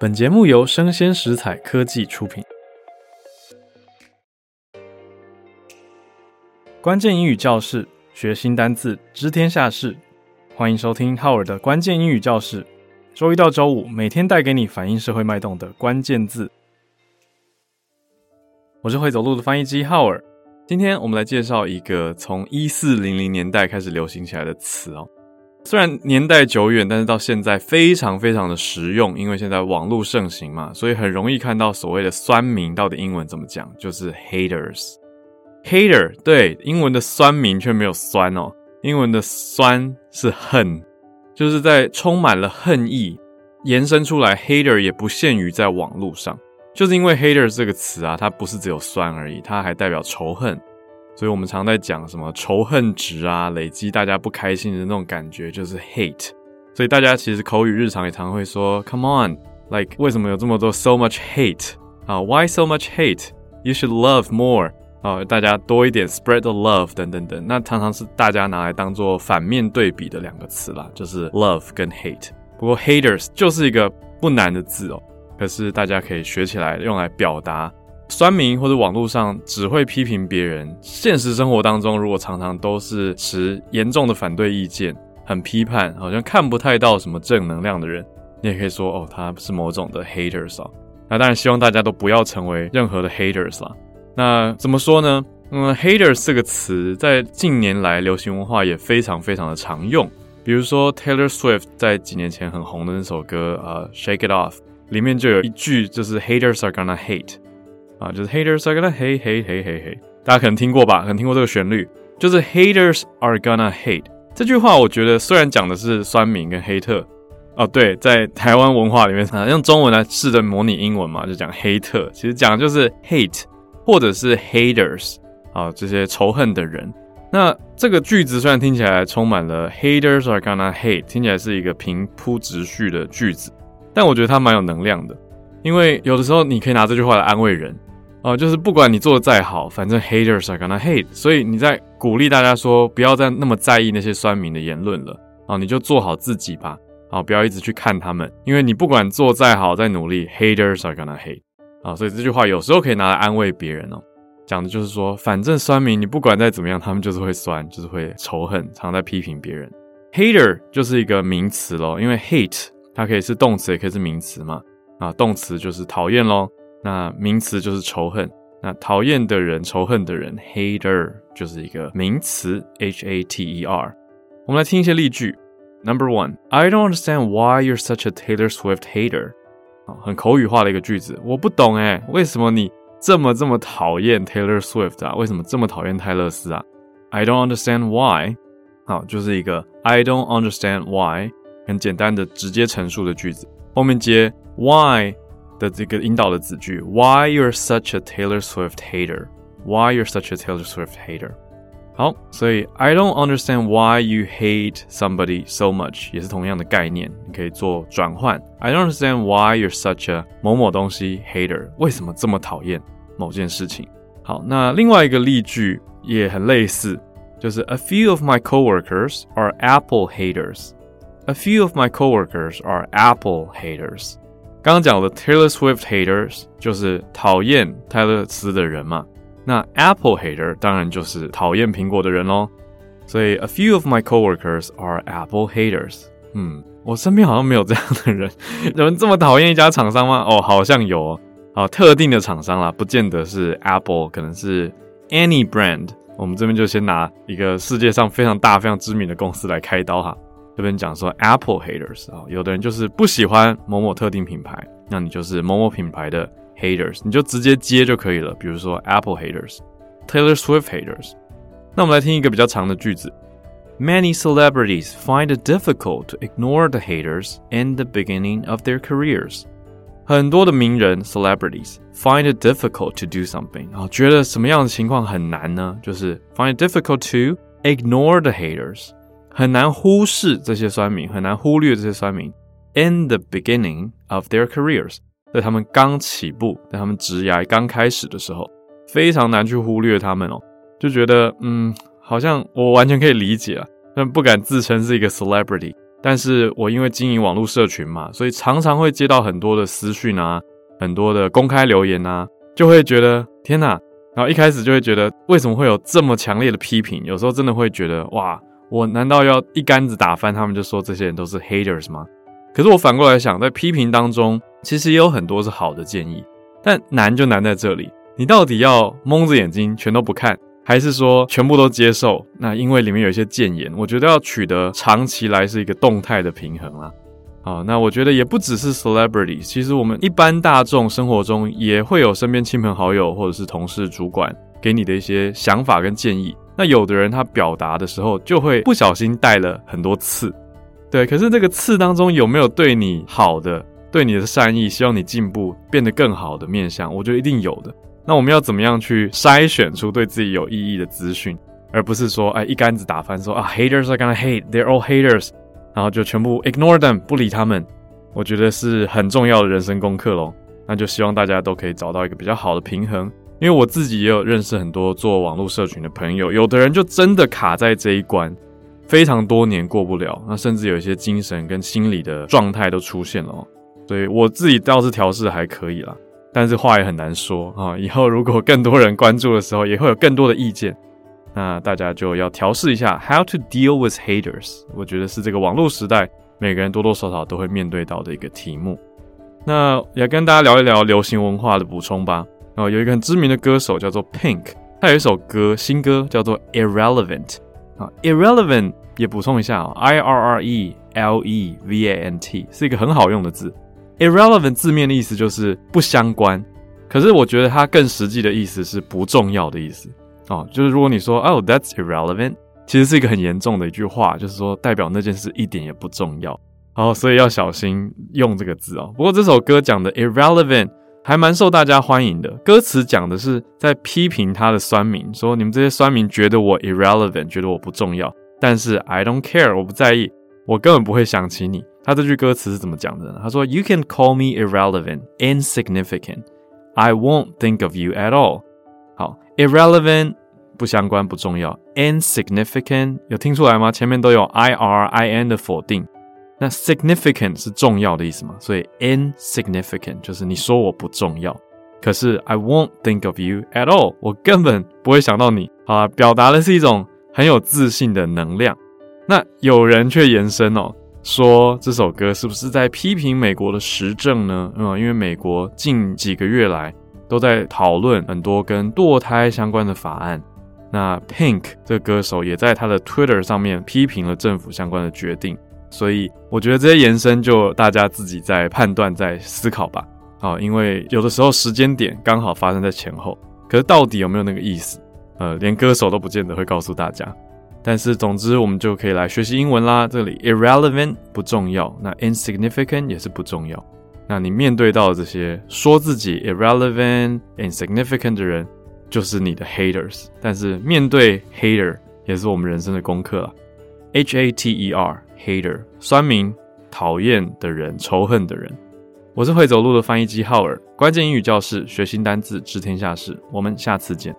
本节目由生鲜食材科技出品。关键英语教室，学新单字，知天下事。欢迎收听浩尔的关键英语教室。周一到周五，每天带给你反映社会脉动的关键字。我是会走路的翻译机浩尔。今天我们来介绍一个从一四零零年代开始流行起来的词哦。虽然年代久远，但是到现在非常非常的实用，因为现在网络盛行嘛，所以很容易看到所谓的酸民到底英文怎么讲，就是 haters。hater 对，英文的酸民却没有酸哦，英文的酸是恨，就是在充满了恨意延伸出来，hater 也不限于在网络上，就是因为 hater 这个词啊，它不是只有酸而已，它还代表仇恨。所以我们常在讲什么仇恨值啊，累积大家不开心的那种感觉，就是 hate。所以大家其实口语日常也常会说，Come on，like 为什么有这么多 so much hate 啊 Why so much hate？You should love more 啊大家多一点 spread the love 等等等。那常常是大家拿来当做反面对比的两个词啦，就是 love 跟 hate。不过 haters 就是一个不难的字哦，可是大家可以学起来用来表达。酸民或者网络上只会批评别人，现实生活当中如果常常都是持严重的反对意见，很批判，好像看不太到什么正能量的人，你也可以说哦，他是某种的 haters 啊。那当然希望大家都不要成为任何的 haters 啦。那怎么说呢？嗯，haters 这个词在近年来流行文化也非常非常的常用。比如说 Taylor Swift 在几年前很红的那首歌呃 Shake It Off 里面就有一句就是 haters are gonna hate。啊，就是 haters are gonna hate hate hate hate 大家可能听过吧？可能听过这个旋律，就是 haters are gonna hate 这句话。我觉得虽然讲的是酸民跟黑特，哦，对，在台湾文化里面，啊，用中文来试着模拟英文嘛，就讲黑特，其实讲的就是 hate 或者是 haters 啊，这些仇恨的人。那这个句子虽然听起来充满了 haters are gonna hate，听起来是一个平铺直叙的句子，但我觉得它蛮有能量的，因为有的时候你可以拿这句话来安慰人。哦、就是不管你做的再好，反正 haters are gonna hate，所以你在鼓励大家说，不要再那么在意那些酸民的言论了啊、你就做好自己吧啊、不要一直去看他们，因为你不管做再好再努力，haters are gonna hate 啊、所以这句话有时候可以拿来安慰别人哦，讲的就是说，反正酸民你不管再怎么样，他们就是会酸，就是会仇恨，常在批评别人。hater 就是一个名词咯，因为 hate 它可以是动词，也可以是名词嘛啊、动词就是讨厌咯。那名词就是仇恨，那讨厌的人、仇恨的人，hater 就是一个名词，h a t e r。我们来听一些例句。Number one, I don't understand why you're such a Taylor Swift hater。啊，很口语化的一个句子，我不懂诶，为什么你这么这么讨厌 Taylor Swift 啊？为什么这么讨厌泰勒斯啊？I don't understand why。好，就是一个 I don't understand why，很简单的直接陈述的句子，后面接 why。的这个引导的子句，Why you're such a Taylor Swift hater？Why you're such a Taylor Swift hater？好，所以 I don't understand why you hate somebody so much，也是同样的概念，你可以做转换。I don't understand why you're such a 某某东西 hater，为什么这么讨厌某件事情？好，那另外一个例句也很类似，就是 A few of my coworkers are Apple haters。A few of my coworkers are Apple haters。 刚刚讲的 Taylor Swift haters 就是讨厌泰勒斯的人嘛，那 Apple hater 当然就是讨厌苹果的人喽。所以 a few of my coworkers are Apple haters。嗯，我身边好像没有这样的人，有人这么讨厌一家厂商吗？哦，好像有哦，好，特定的厂商啦，不见得是 Apple，可能是 any brand。我们这边就先拿一个世界上非常大、非常知名的公司来开刀哈。这边讲说 Apple haters 啊，有的人就是不喜欢某某特定品牌，那你就是某某品牌的 haters，你就直接接就可以了。比如说 Apple haters，Taylor Swift haters。那我们来听一个比较长的句子：Many celebrities find it difficult to ignore the haters in the beginning of their careers。很多的名人 celebrities find it difficult to do something 啊，觉得什么样的情况很难呢？就是 find it difficult to ignore the haters。 很难忽视这些酸民，很难忽略这些酸民。In the beginning of their careers，在他们刚起步，在他们职涯刚开始的时候，非常难去忽略他们哦。就觉得，嗯，好像我完全可以理解啊，但不敢自称是一个 celebrity，但是我因为经营网络社群嘛，所以常常会接到很多的私讯啊，很多的公开留言啊，就会觉得天哪！然后一开始就会觉得为什么会有这么强烈的批评？有时候真的会觉得哇，我难道要一竿子打翻他们，就说这些人都是 haters 吗？可是我反过来想，在批评当中，其实也有很多是好的建议。但难就难在这里，你到底要蒙着眼睛全都不看，还是说全部都接受？那因为里面有一些建言，我觉得要取得长期来是一个动态的平衡啊。好，那我觉得也不只是 celebrity，其实我们一般大众生活中也会有身边亲朋好友或者是同事、主管给你的一些想法跟建议。那有的人他表达的时候就会不小心带了很多刺，对。可是这个刺当中有没有对你好的、对你的善意，希望你进步、变得更好的面向？我觉得一定有的。那我们要怎么样去筛选出对自己有意义的资讯，而不是说哎一竿子打翻说啊 haters are gonna hate，they're all haters。然后就全部 ignore them，不理他们，我觉得是很重要的人生功课咯。那就希望大家都可以找到一个比较好的平衡，因为我自己也有认识很多做网络社群的朋友，有的人就真的卡在这一关，非常多年过不了，那甚至有一些精神跟心理的状态都出现了哦。所以我自己倒是调试还可以啦，但是话也很难说啊。以后如果更多人关注的时候，也会有更多的意见。那大家就要调试一下 how to deal with haters，我觉得是这个网络时代每个人多多少少都会面对到的一个题目。那也跟大家聊一聊流行文化的补充吧。哦，有一个很知名的歌手叫做 Pink，他有一首歌，新歌叫做 Irrelevant。啊，Irrelevant 也补充一下啊，I R R E L E V A N T 是一个很好用的字。Irrelevant 字面的意思就是不相关，可是我觉得它更实际的意思是不重要的意思。哦，就是如果你说哦，that's irrelevant，其实是一个很严重的一句话，就是说代表那件事一点也不重要。哦，所以要小心用这个字哦。不过这首歌讲的 irrelevant 还蛮受大家欢迎的，歌词讲的是在批评他的酸民，说你们这些酸民觉得我 irrelevant，觉得我不重要，但是 I don't care，我不在意，我根本不会想起你。他这句歌词是怎么讲的呢？他说 You can call me irrelevant, insignificant, I won't think of you at all。好，irrelevant 不相关不重要，insignificant 有听出来吗？前面都有 i r i n 的否定，那 significant 是重要的意思嘛？所以 insignificant 就是你说我不重要，可是 I won't think of you at all，我根本不会想到你。好啊，表达的是一种很有自信的能量。那有人却延伸哦，说这首歌是不是在批评美国的时政呢？嗯，因为美国近几个月来。都在讨论很多跟堕胎相关的法案。那 Pink 这个歌手也在他的 Twitter 上面批评了政府相关的决定。所以我觉得这些延伸就大家自己在判断、在思考吧。好，因为有的时候时间点刚好发生在前后，可是到底有没有那个意思？呃，连歌手都不见得会告诉大家。但是总之，我们就可以来学习英文啦。这里 irrelevant 不重要，那 insignificant 也是不重要。那你面对到这些说自己 irrelevant、insignificant 的人，就是你的 haters。但是面对 hater 也是我们人生的功课。H A T E R hater 酸民、讨厌的人、仇恨的人。我是会走路的翻译机浩尔，关键英语教室，学新单字，知天下事。我们下次见。